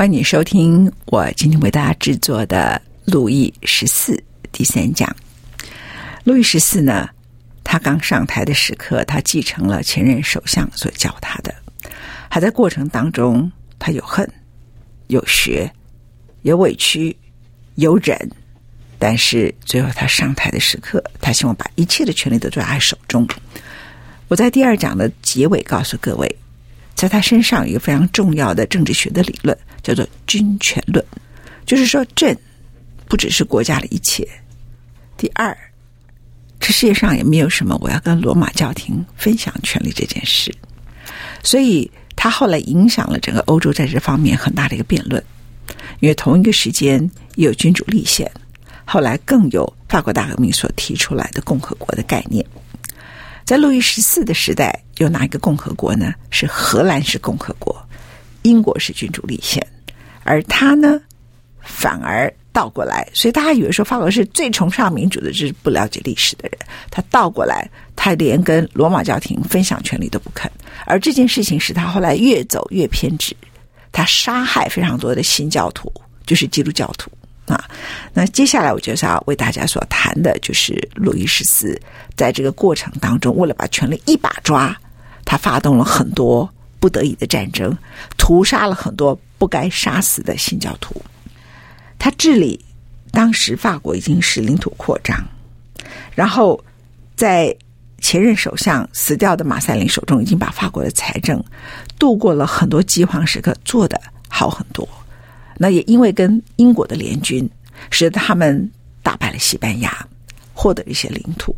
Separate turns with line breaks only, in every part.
欢迎你收听我今天为大家制作的《路易十四》第三讲。路易十四呢，他刚上台的时刻，他继承了前任首相所教他的，还在过程当中，他有恨、有学、有委屈、有忍，但是最后他上台的时刻，他希望把一切的权力都抓在手中。我在第二讲的结尾告诉各位。在他身上有一个非常重要的政治学的理论，叫做君权论，就是说，朕不只是国家的一切。第二，这世界上也没有什么我要跟罗马教廷分享权力这件事。所以，他后来影响了整个欧洲在这方面很大的一个辩论。因为同一个时间也有君主立宪，后来更有法国大革命所提出来的共和国的概念。在路易十四的时代，有哪一个共和国呢？是荷兰式共和国，英国是君主立宪，而他呢，反而倒过来。所以大家以为说法国是最崇尚民主的，就是不了解历史的人。他倒过来，他连跟罗马教廷分享权力都不肯。而这件事情使他后来越走越偏执，他杀害非常多的新教徒，就是基督教徒。啊，那接下来我就是要为大家所谈的，就是路易十四在这个过程当中，为了把权力一把抓，他发动了很多不得已的战争，屠杀了很多不该杀死的新教徒。他治理当时法国已经是领土扩张，然后在前任首相死掉的马赛林手中，已经把法国的财政度过了很多饥荒时刻，做得好很多。那也因为跟英国的联军，使得他们打败了西班牙，获得一些领土。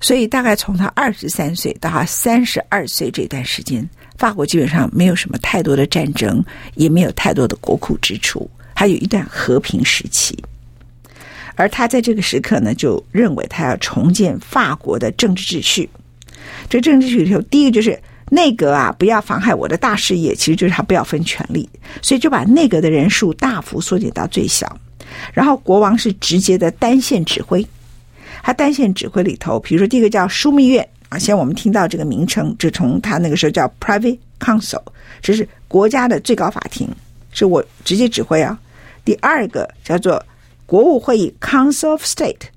所以大概从他二十三岁到他三十二岁这段时间，法国基本上没有什么太多的战争，也没有太多的国库支出，还有一段和平时期。而他在这个时刻呢，就认为他要重建法国的政治秩序。这政治秩序里头，第一个就是。内阁啊，不要妨害我的大事业，其实就是他不要分权力，所以就把内阁的人数大幅缩减到最小。然后国王是直接的单线指挥，他单线指挥里头，比如说第一个叫枢密院啊，现在我们听到这个名称，就从他那个时候叫 Privy Council，这是国家的最高法庭，是我直接指挥啊。第二个叫做国务会议 Council of State，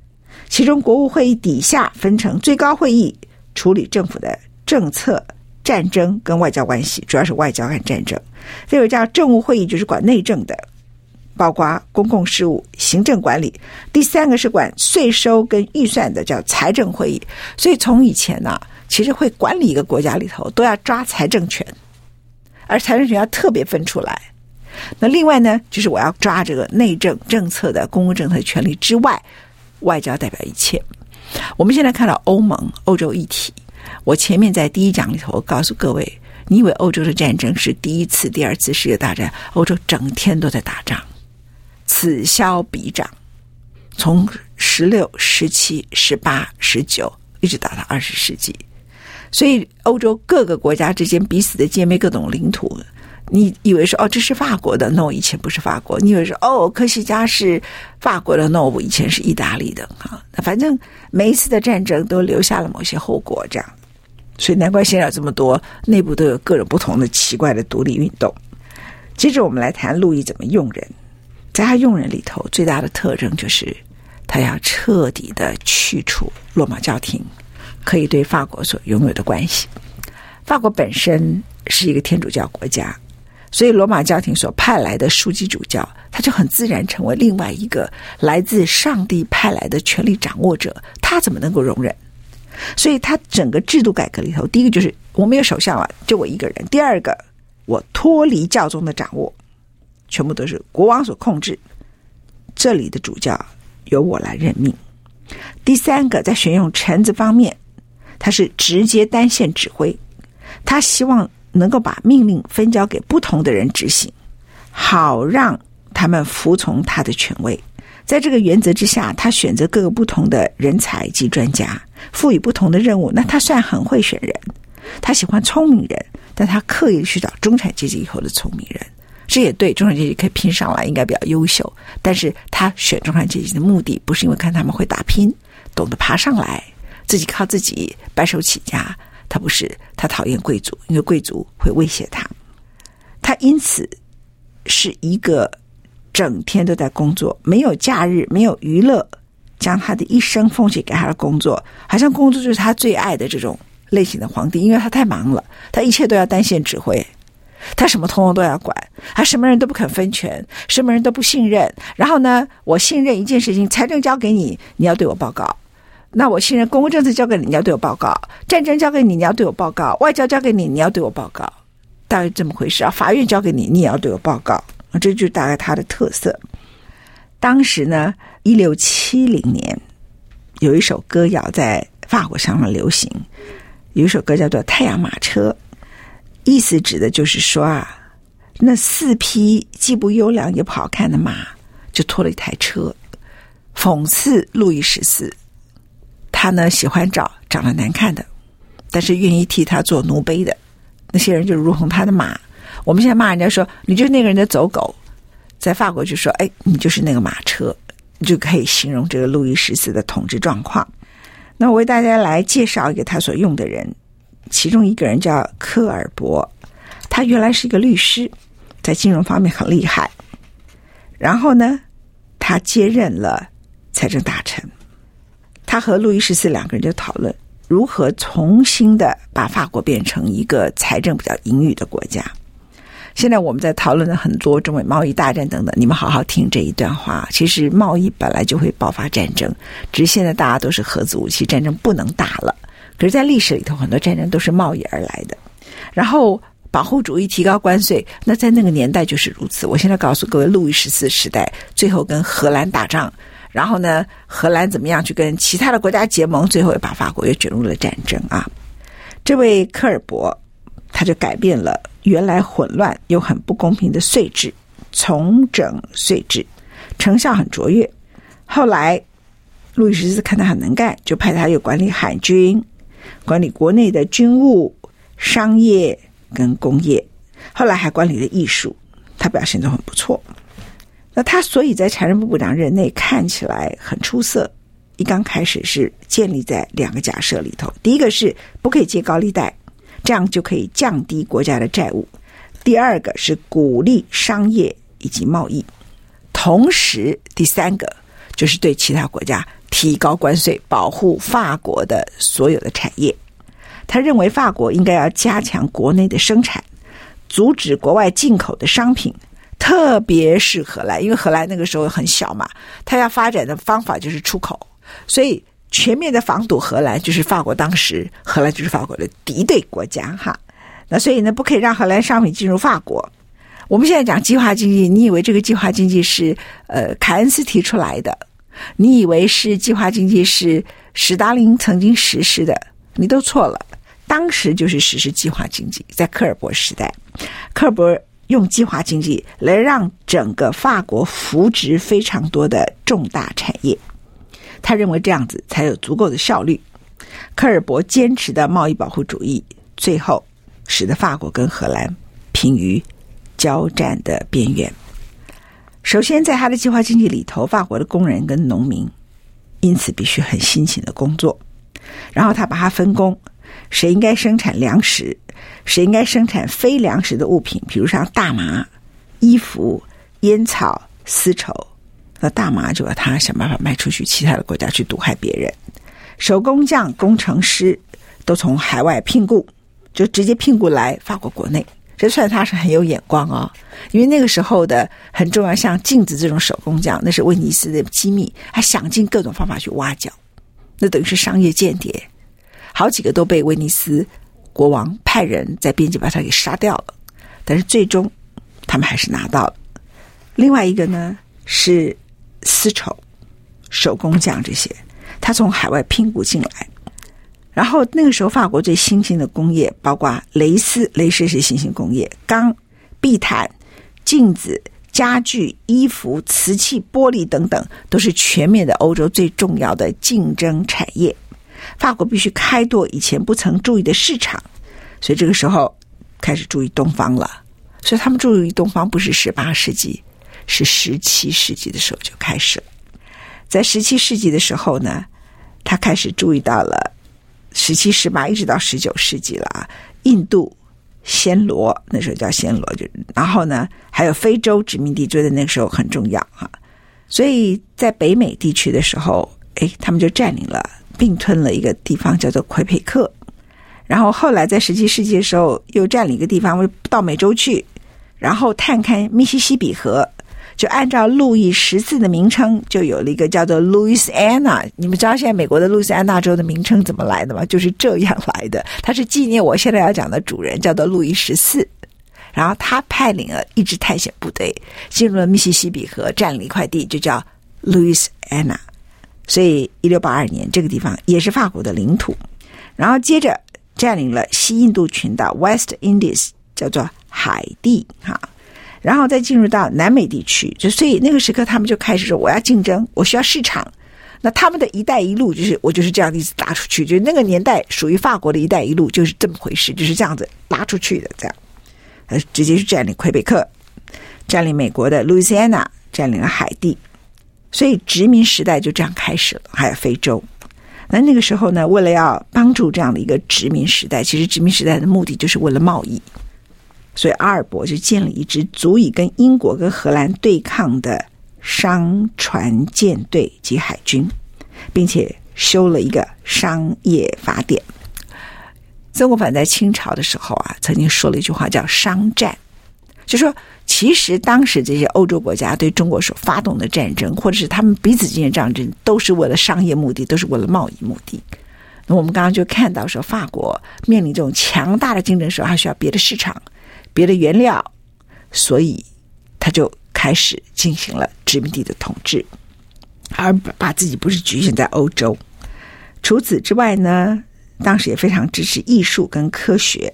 其中国务会议底下分成最高会议，处理政府的政策。战争跟外交关系，主要是外交和战争。这个叫政务会议，就是管内政的，包括公共事务、行政管理。第三个是管税收跟预算的，叫财政会议。所以从以前呢、其实会管理一个国家里头，都要抓财政权，而财政权要特别分出来。那另外呢，就是我要抓这个内政政策的公共政策权利之外，外交代表一切。我们现在看到欧盟、欧洲一体。我前面在第一讲里头，我告诉各位，你以为欧洲的战争是第一次、第二次世界大战？欧洲整天都在打仗，此消彼长，从十六、十七、十八、十九一直打到二十世纪。所以，欧洲各个国家之间彼此的歼灭各种领土。你以为说哦，这是法国的？no，以前不是法国。你以为说哦，科西嘉是法国的？no，以前是意大利的。啊，反正每一次的战争都留下了某些后果，这样。所以难怪现在有这么多内部都有各种不同的奇怪的独立运动。接着我们来谈路易怎么用人，在他用人里头，最大的特征就是他要彻底的去除罗马教廷可以对法国所拥有的关系。法国本身是一个天主教国家，所以罗马教廷所派来的枢机主教，他就很自然成为另外一个来自上帝派来的权力掌握者，他怎么能够容忍？所以他整个制度改革里头，第一个就是我没有首相了，就我一个人；第二个。我脱离教宗的掌握，全部都是国王所控制。这里的主教由我来任命。第三个，在选用臣子方面，他是直接单线指挥，他希望能够把命令分交给不同的人执行，好让他们服从他的权威。在这个原则之下，他选择各个不同的人才及专家，赋予不同的任务。那他算很会选人，他喜欢聪明人。但他刻意去找中产阶级以后的聪明人，这也对中产阶级可以拼上来，应该比较优秀。但是他选中产阶级的目的，不是因为看他们会打拼，懂得爬上来，自己靠自己白手起家。他不是，他讨厌贵族，因为贵族会威胁他。他因此是一个整天都在工作，没有假日，没有娱乐，将他的一生奉献给他的工作，好像工作就是他最爱的这种。类型的皇帝，因为他太忙了，他一切都要单线指挥，他什么通通都要管，他什么人都不肯分权，什么人都不信任。然后呢，我信任一件事情，财政交给你，你要对我报告；那我信任公共政策交给你，你要对我报告；战争交给你，你要对我报告；外交交给你，你要对我报告。大概这么回事啊！法院交给你，你也要对我报告。这就是大概他的特色。当时呢，一六七零年有一首歌谣在法国上面流行。有一首歌叫做《太阳马车》，意思指的就是说啊，那四匹既不优良也不好看的马，就拖了一台车，讽刺路易十四。他呢喜欢找长得难看的，但是愿意替他做奴婢的那些人，就如同他的马。我们现在骂人家说，你就是那个人的走狗，在法国就说，哎，你就是那个马车，你就可以形容这个路易十四的统治状况。那我为大家来介绍一个他所用的人，其中一个人叫科尔伯，他原来是一个律师，在金融方面很厉害。然后呢，他接任了财政大臣，他和路易十四两个人就讨论如何重新的把法国变成一个财政比较盈余的国家。现在我们在讨论的很多中美贸易大战等等，你们好好听这一段话。其实贸易本来就会爆发战争，只是现在大家都是核子武器，战争不能打了。可是，在历史里头，很多战争都是贸易而来的。然后，保护主义提高关税，那在那个年代就是如此。我现在告诉各位，路易十四时代最后跟荷兰打仗，然后呢，荷兰怎么样去跟其他的国家结盟，最后也把法国也卷入了战争啊。这位科尔伯，他就改变了。原来混乱又很不公平的税制，重整税制，成效很卓越。后来，路易十四看他很能干，就派他又管理海军，管理国内的军务、商业跟工业。后来还管理了艺术，他表现都很不错。那他所以在财政部部长任内看起来很出色。一刚开始是建立在两个假设里头，第一个是不可以借高利贷。这样就可以降低国家的债务。第二个是鼓励商业以及贸易，同时第三个就是对其他国家提高关税，保护法国的所有的产业。他认为法国应该要加强国内的生产，阻止国外进口的商品，特别是荷兰，因为荷兰那个时候很小嘛，他要发展的方法就是出口，所以。全面的防堵荷兰，就是法国当时，荷兰就是法国的敌对国家哈。那所以呢，不可以让荷兰商品进入法国。我们现在讲计划经济，你以为这个计划经济是呃凯恩斯提出来的？你以为是计划经济是史达林曾经实施的？你都错了。当时就是实施计划经济，在科尔伯时代，科尔伯用计划经济来让整个法国扶植非常多的重大产业。他认为这样子才有足够的效率。科尔伯坚持的贸易保护主义，最后使得法国跟荷兰濒于交战的边缘。首先，在他的计划经济里头，法国的工人跟农民因此必须很辛勤的工作。然后他把它分工，谁应该生产粮食，谁应该生产非粮食的物品，比如像大麻、衣服、烟草、丝绸，那大麻就要他想办法卖出去，其他的国家去毒害别人。手工匠、工程师都从海外聘雇，就直接聘雇来法国国内。这算他是很有眼光哦，因为那个时候的很重要，像镜子这种手工匠，那是威尼斯的机密，还想尽各种方法去挖角，那等于是商业间谍，好几个都被威尼斯国王派人在边境把他给杀掉了，但是最终他们还是拿到了。另外一个呢是丝绸手工匠这些，他从海外聘雇进来。然后那个时候，法国最新兴的工业包括蕾丝，蕾丝是新兴工业；钢、地毯、镜子、家具、衣服、瓷器、玻璃等等，都是全面的欧洲最重要的竞争产业。法国必须开拓以前不曾注意的市场，所以这个时候开始注意东方了。所以他们注意东方不是十八世纪，是十七世纪的时候就开始了。在十七世纪的时候呢，他开始注意到了。十七、十八一直到十九世纪了啊，印度、暹罗那时候叫暹罗，就然后呢，还有非洲殖民地，追的那个时候很重要哈。所以在北美地区的时候，哎，他们就占领了、并吞了一个地方，叫做魁北克。然后后来在十七世纪的时候，又占领一个地方，到美洲去，然后探勘密西西比河。就按照路易十四的名称，就有了一个叫做路易斯安那。你们知道现在美国的路易斯安那州的名称怎么来的吗？就是这样来的。它是纪念我现在要讲的主人，叫做路易十四。然后他派领了一支探险部队，进入了密西西比河，占领一块地，就叫路易斯安那。所以，一六八二年，这个地方也是法国的领土。然后接着占领了西印度群岛 （West Indies），叫做海地，哈。然后再进入到南美地区，就所以那个时刻，他们就开始说：“我要竞争，我需要市场。”那他们的一带一路就是我就是这样一直拉出去，就那个年代属于法国的一带一路就是这么回事，就是这样子拉出去的，这样，呃，直接是占领魁北克，占领美国的路易斯安那，占领了海地，所以殖民时代就这样开始了。还有非洲，那那个时候呢，为了要帮助这样的一个殖民时代，其实殖民时代的目的就是为了贸易。所以阿尔伯就建了一支足以跟英国跟荷兰对抗的商船舰队及海军，并且修了一个商业法典。曾国藩在清朝的时候啊，曾经说了一句话叫“商战”，就说其实当时这些欧洲国家对中国所发动的战争，或者是他们彼此之间的战争，都是为了商业目的，都是为了贸易目的。那我们刚刚就看到说，法国面临这种强大的竞争时候，还需要别的市场。别的原料，所以他就开始进行了殖民地的统治，而把自己不是局限在欧洲。除此之外呢，当时也非常支持艺术跟科学。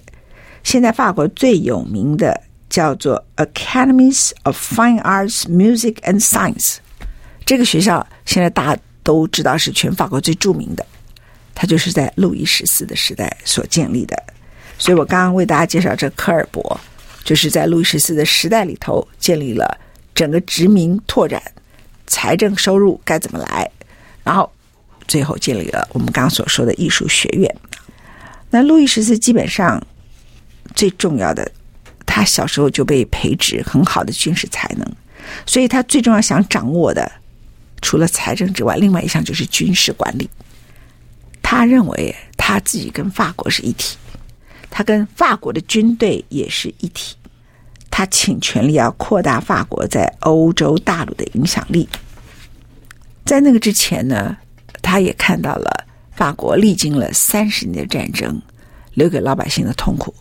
现在法国最有名的叫做 Academies of Fine Arts, Music and Science，这个学校现在大家都知道是全法国最著名的，它就是在路易十四的时代所建立的。所以我刚刚为大家介绍这科尔伯，就是在路易十四的时代里头建立了整个殖民拓展财政收入该怎么来，然后最后建立了我们刚刚所说的艺术学院。那路易十四基本上最重要的，他小时候就被培植很好的军事才能，所以他最重要想掌握的，除了财政之外，另外一项就是军事管理。他认为他自己跟法国是一体。他跟法国的军队也是一体，他倾全力要扩大法国在欧洲大陆的影响力。在那个之前呢，他也看到了法国历经了三十年的战争，留给老百姓的痛苦。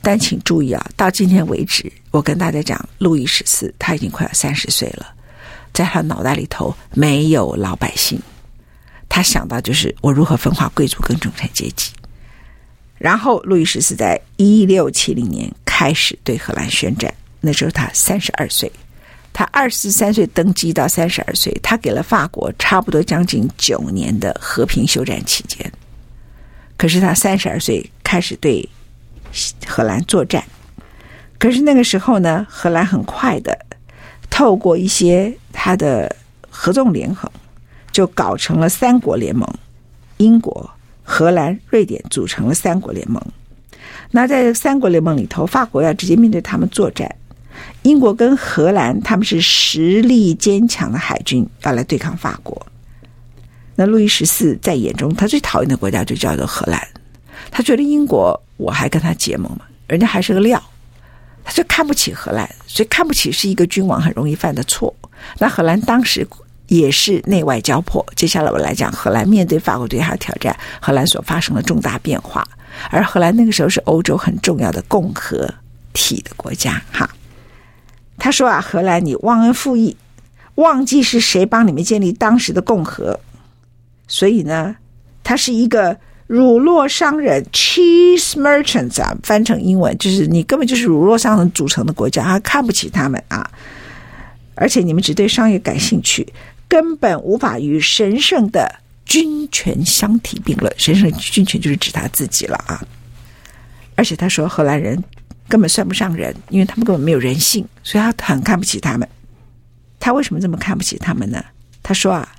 但请注意啊，到今天为止，我跟大家讲，路易十四他已经快要三十岁了，在他脑袋里头没有老百姓，他想到就是我如何分化贵族跟中产阶级。然后，路易十四在一六七零年开始对荷兰宣战，那时候他三十二岁。他二十三岁登基到三十二岁，他给了法国差不多将近九年的和平休战期间。可是他三十二岁开始对荷兰作战，可是那个时候呢，荷兰很快的透过一些他的合纵连横，就搞成了三国联盟，英国。荷兰、瑞典组成了三国联盟。那在三国联盟里头，法国要直接面对他们作战，英国跟荷兰他们是实力坚强的海军，要来对抗法国。那路易十四在眼中，他最讨厌的国家就叫做荷兰。他觉得英国，我还跟他结盟嘛，人家还是个料，他就看不起荷兰，所以看不起是一个君王很容易犯的错。那荷兰当时也是内外交迫。接下来我来讲荷兰面对法国对他的挑战，荷兰所发生的重大变化。而荷兰那个时候是欧洲很重要的共和体的国家。哈，他说啊，荷兰你忘恩负义，忘记是谁帮你们建立当时的共和，所以呢，他是一个。乳酪商人 （cheese merchants） 啊，翻成英文就是你根本就是乳酪商人组成的国家，还看不起他们啊！而且你们只对商业感兴趣，根本无法与神圣的君权相提并论。神圣的君权就是指他自己了啊！而且他说荷兰人根本算不上人，因为他们根本没有人性，所以他很看不起他们。他为什么这么看不起他们呢？他说啊。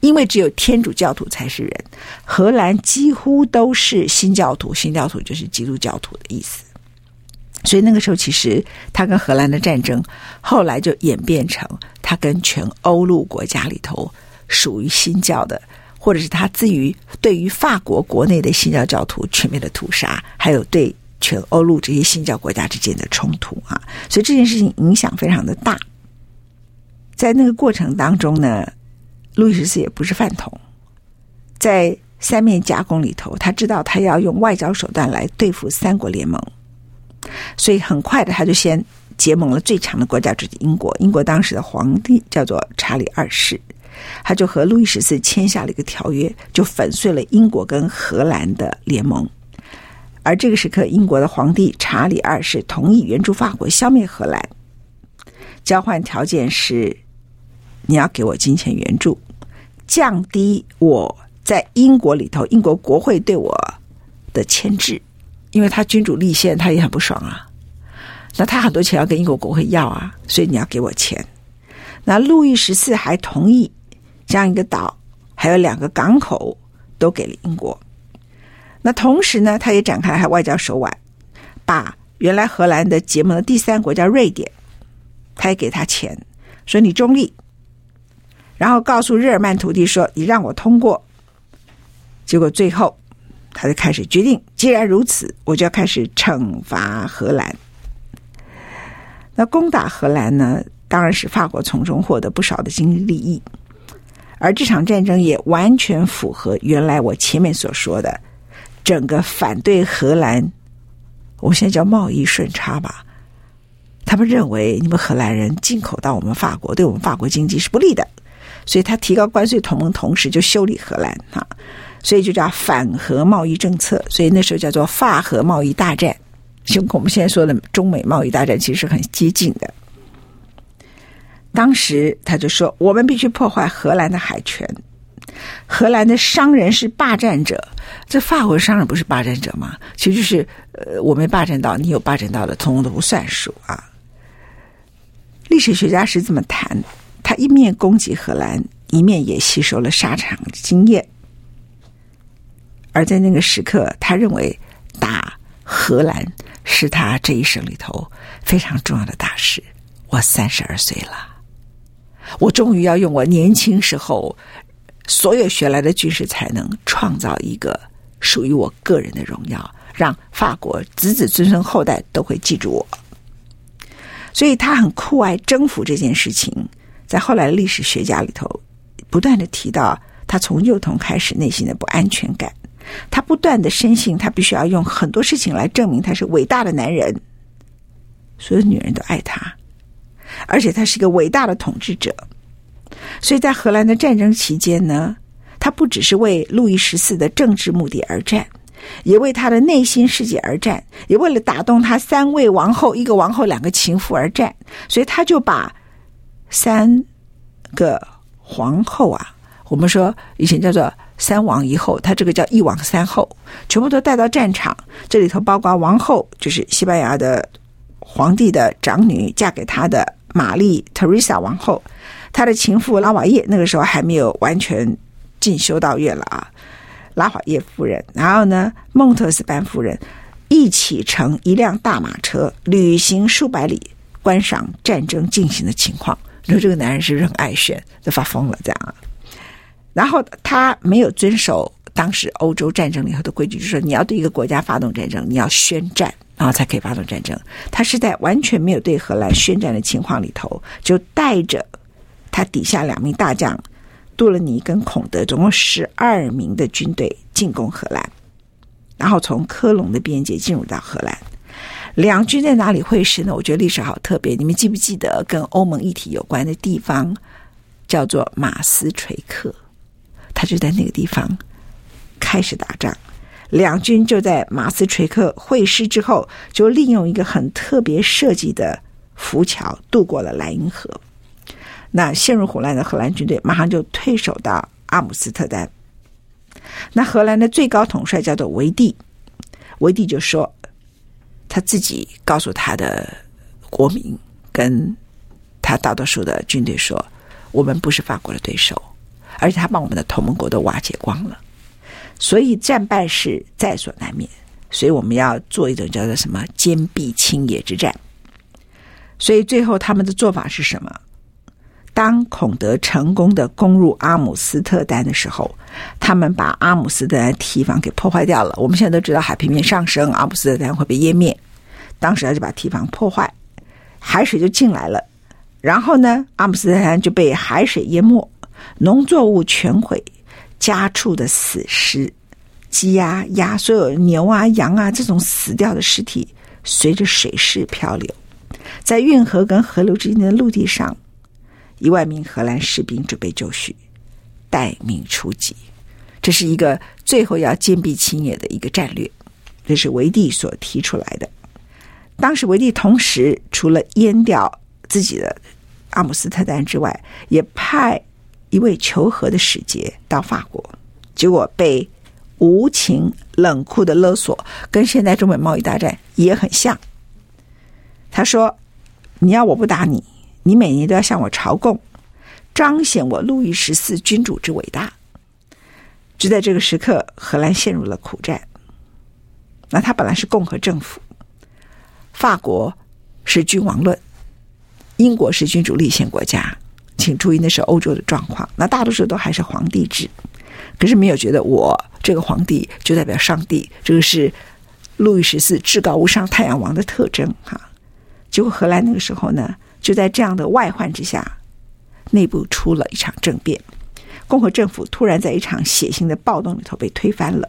因为只有天主教徒才是人，荷兰几乎都是新教徒，新教徒就是基督教徒的意思。所以那个时候，其实他跟荷兰的战争，后来就演变成他跟全欧陆国家里头属于新教的，或者是他至于对于法国国内的新教教徒全面的屠杀，还有对全欧陆这些新教国家之间的冲突啊。所以这件事情影响非常的大。在那个过程当中呢，路易十四也不是饭桶，在三面夹攻里头，他知道他要用外交手段来对付三国联盟，所以很快的他就先结盟了最强的国家，就是英国。英国当时的皇帝叫做查理二世，他就和路易十四签下了一个条约，就粉碎了英国跟荷兰的联盟。而这个时刻，英国的皇帝查理二世同意援助法国消灭荷兰，交换条件是。你要给我金钱援助，降低我在英国里头英国国会对我的牵制，因为他君主立宪，他也很不爽啊。那他很多钱要跟英国国会要啊，所以你要给我钱。那路易十四还同意将一个岛还有两个港口都给了英国。那同时呢，他也展开了他外交手腕，把原来荷兰的结盟的第三国家瑞典，他也给他钱，说你中立。然后告诉日耳曼土地说：“你让我通过。”结果最后，他就开始决定，既然如此，我就要开始惩罚荷兰。那攻打荷兰呢，当然使法国从中获得不少的经济利益，而这场战争也完全符合原来我前面所说的整个反对荷兰，我现在叫贸易顺差吧。他们认为你们荷兰人进口到我们法国，对我们法国经济是不利的。所以他提高关税同盟，同时就修理荷兰哈，所以就叫反荷贸易政策。所以那时候叫做法荷贸易大战，就跟我们现在说的中美贸易大战其实是很接近的。当时他就说，我们必须破坏荷兰的海权，荷兰的商人是霸占者，这法国商人不是霸占者吗？其实就是呃，我没霸占到，你有霸占到的，通通都不算数啊。历史学家是这么谈。他一面攻击荷兰，一面也吸收了沙场经验。而在那个时刻，他认为打荷兰是他这一生里头非常重要的大事。我三十二岁了，我终于要用我年轻时候所有学来的军事才能，创造一个属于我个人的荣耀，让法国子子孙孙后代都会记住我。所以他很酷爱征服这件事情。在后来历史学家里头，不断的提到他从幼童开始内心的不安全感，他不断的深信他必须要用很多事情来证明他是伟大的男人，所有女人都爱他，而且他是一个伟大的统治者。所以在荷兰的战争期间呢，他不只是为路易十四的政治目的而战，也为他的内心世界而战，也为了打动他三位王后、一个王后、两个情妇而战。所以他就把。三个皇后啊，我们说以前叫做三王一后，他这个叫一王三后，全部都带到战场。这里头包括王后，就是西班牙的皇帝的长女，嫁给他的玛丽特瑞莎王后，他的情妇拉瓦叶，那个时候还没有完全进修道院了啊，拉瓦叶夫人，然后呢，孟特斯班夫人，一起乘一辆大马车，旅行数百里。观赏战争进行的情况。你说这个男人是不是很爱炫，都发疯了这样啊。然后他没有遵守当时欧洲战争里头的规矩，就是说你要对一个国家发动战争，你要宣战，然后才可以发动战争。他是在完全没有对荷兰宣战的情况里头，就带着他底下两名大将杜勒尼跟孔德，总共十二名的军队进攻荷兰，然后从科隆的边界进入到荷兰。两军在哪里会师呢？我觉得历史好特别。你们记不记得跟欧盟一体有关的地方叫做马斯垂克？他就在那个地方开始打仗。两军就在马斯垂克会师之后，就利用一个很特别设计的浮桥渡过了莱茵河。那陷入混乱的荷兰军队马上就退守到阿姆斯特丹。那荷兰的最高统帅叫做维蒂，维蒂就说。他自己告诉他的国民，跟他大多数的军队说：“我们不是法国的对手，而且他把我们的同盟国都瓦解光了，所以战败是在所难免。所以我们要做一种叫做什么‘坚壁清野’之战。所以最后他们的做法是什么？当孔德成功的攻入阿姆斯特丹的时候，他们把阿姆斯特丹堤防给破坏掉了。我们现在都知道海平面上升，阿姆斯特丹会被淹灭。当时他就把堤防破坏，海水就进来了。然后呢，阿姆斯特丹就被海水淹没，农作物全毁，家畜的死尸，鸡鸭、鸭，所有牛啊、羊啊这种死掉的尸体，随着水势漂流，在运河跟河流之间的陆地上，一万名荷兰士兵准备就绪，待命出击。这是一个最后要坚壁清野的一个战略，这是维蒂所提出来的。当时维蒂同时除了淹掉自己的阿姆斯特丹之外，也派一位求和的使节到法国，结果被无情冷酷的勒索，跟现在中美贸易大战也很像。他说：“你要我不打你，你每年都要向我朝贡，彰显我路易十四君主之伟大。”就在这个时刻，荷兰陷入了苦战。那他本来是共和政府。法国是君王论，英国是君主立宪国家。请注意，那是欧洲的状况。那大多数都还是皇帝制，可是没有觉得我这个皇帝就代表上帝，这个是路易十四至高无上太阳王的特征哈。结果荷兰那个时候呢，就在这样的外患之下，内部出了一场政变，共和政府突然在一场血腥的暴动里头被推翻了。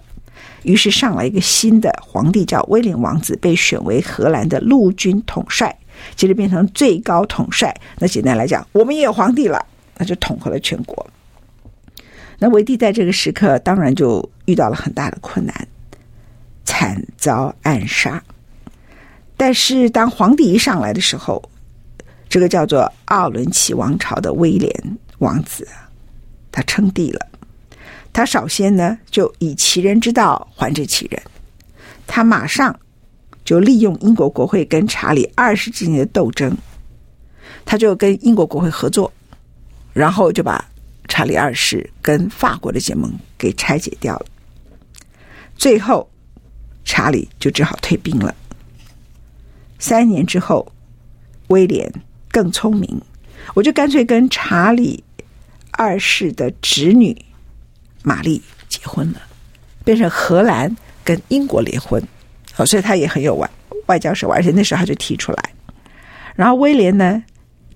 于是上来一个新的皇帝，叫威廉王子，被选为荷兰的陆军统帅，接着变成最高统帅。那简单来讲，我们也有皇帝了，那就统合了全国。那维帝在这个时刻当然就遇到了很大的困难，惨遭暗杀。但是当皇帝一上来的时候，这个叫做奥伦齐王朝的威廉王子，他称帝了。他首先呢，就以其人之道还治其人。他马上就利用英国国会跟查理二世之间的斗争，他就跟英国国会合作，然后就把查理二世跟法国的结盟给拆解掉了。最后，查理就只好退兵了。三年之后，威廉更聪明，我就干脆跟查理二世的侄女。玛丽结婚了，变成荷兰跟英国联婚，哦，所以他也很有外外交手腕，而且那时候他就提出来。然后威廉呢，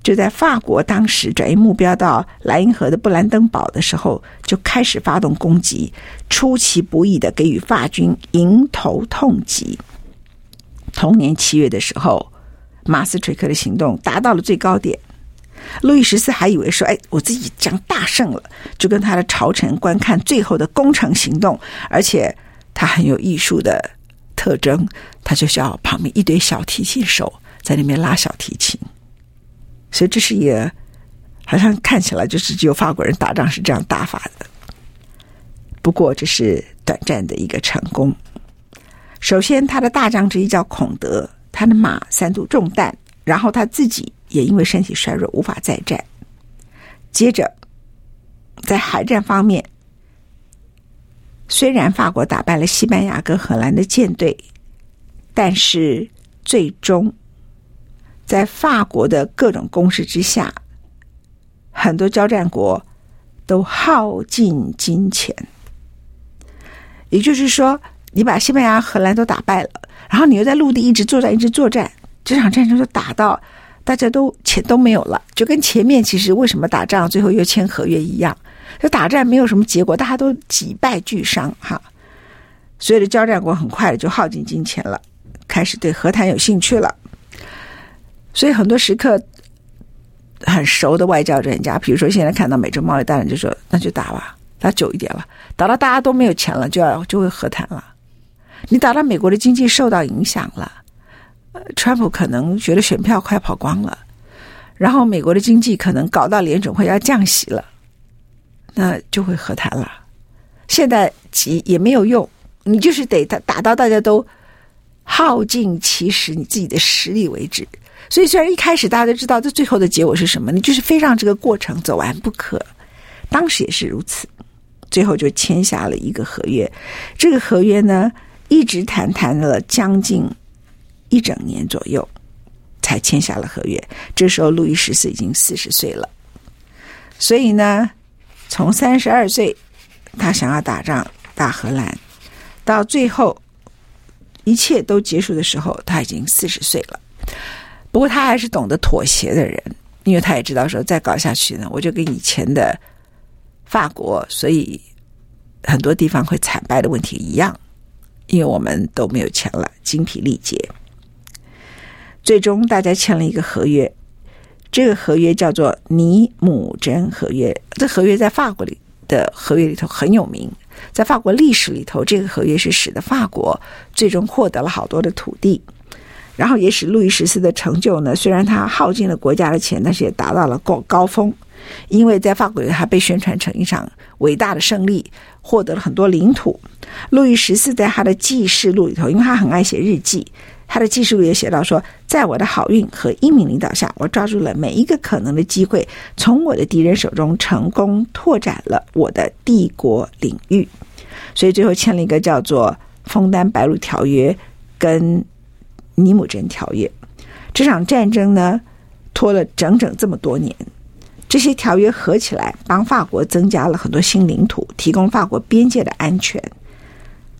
就在法国当时转移目标到莱茵河的布兰登堡的时候，就开始发动攻击，出其不意的给予法军迎头痛击。同年七月的时候，马斯垂克的行动达到了最高点。路易十四还以为说：“哎，我自己将大胜了，就跟他的朝臣观看最后的攻城行动。而且他很有艺术的特征，他就叫旁边一堆小提琴手在那边拉小提琴。所以这是一个好像看起来就是只有法国人打仗是这样打法的。不过这是短暂的一个成功。首先，他的大将之一叫孔德，他的马三度中弹，然后他自己。”也因为身体衰弱，无法再战。接着，在海战方面，虽然法国打败了西班牙跟荷兰的舰队，但是最终在法国的各种攻势之下，很多交战国都耗尽金钱。也就是说，你把西班牙、荷兰都打败了，然后你又在陆地一直作战，一直作战，这场战争就打到大家都钱都没有了，就跟前面其实为什么打仗最后又签合约一样，就打仗没有什么结果，大家都几败俱伤哈。所有的交战国很快就耗尽金钱了，开始对和谈有兴趣了。所以很多时刻很熟的外交专家，比如说现在看到美洲贸易大战，就说那就打吧，打久一点了，打到大家都没有钱了，就要就会和谈了。你打到美国的经济受到影响了，川普可能觉得选票快跑光了，然后美国的经济可能搞到联准会要降息了，那就会和谈了。现在急也没有用，你就是得打打到大家都耗尽其实你自己的实力为止。所以，虽然一开始大家都知道这最后的结果是什么，你就是非让这个过程走完不可。当时也是如此，最后就签下了一个合约。这个合约呢，一直谈谈了将近一整年左右，才签下了合约。这时候，路易十四已经四十岁了。所以呢，从三十二岁他想要打仗打荷兰，到最后一切都结束的时候，他已经四十岁了。不过他还是懂得妥协的人，因为他也知道说再搞下去呢，我就跟以前的法国，所以很多地方会惨败的问题一样，因为我们都没有钱了，精疲力竭。最终大家签了一个合约，这个合约叫做尼姆真合约。这合约在法国里的合约里头很有名，在法国历史里头，这个合约是使得法国最终获得了好多的土地。然后也使路易十四的成就呢，虽然他耗尽了国家的钱，但是也达到了高高峰，因为在法国他被宣传成一场伟大的胜利，获得了很多领土。路易十四在他的记事录里头，因为他很爱写日记，他的记述也写到说，在我的好运和英明领导下，我抓住了每一个可能的机会，从我的敌人手中成功拓展了我的帝国领域，所以最后签了一个叫做《枫丹白露条约》跟。尼姆真条约，这场战争呢，拖了整整这么多年。这些条约合起来，帮法国增加了很多新领土，提供法国边界的安全。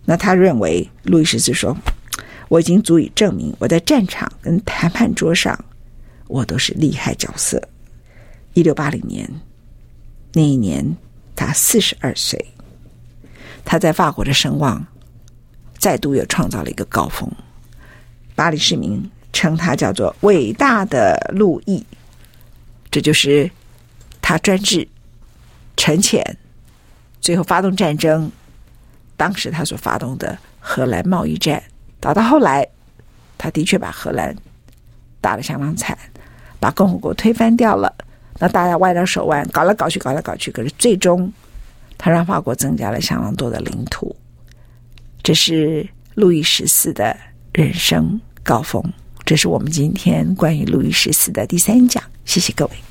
那他认为，路易十四说：“我已经足以证明，我在战场跟谈判桌上，我都是厉害角色。”一六八零年那一年，他四十二岁，他在法国的声望再度又创造了一个高峰。巴黎市民称他叫做“伟大的路易”，这就是他专制、沉潜，最后发动战争。当时他所发动的荷兰贸易战，打到后来，他的确把荷兰打得相当惨，把共和国推翻掉了。那大家歪着手腕，搞来搞去，搞来搞去，可是最终他让法国增加了相当多的领土。这是路易十四的人生高峰，这是我们今天关于路易十四的第三讲。谢谢各位。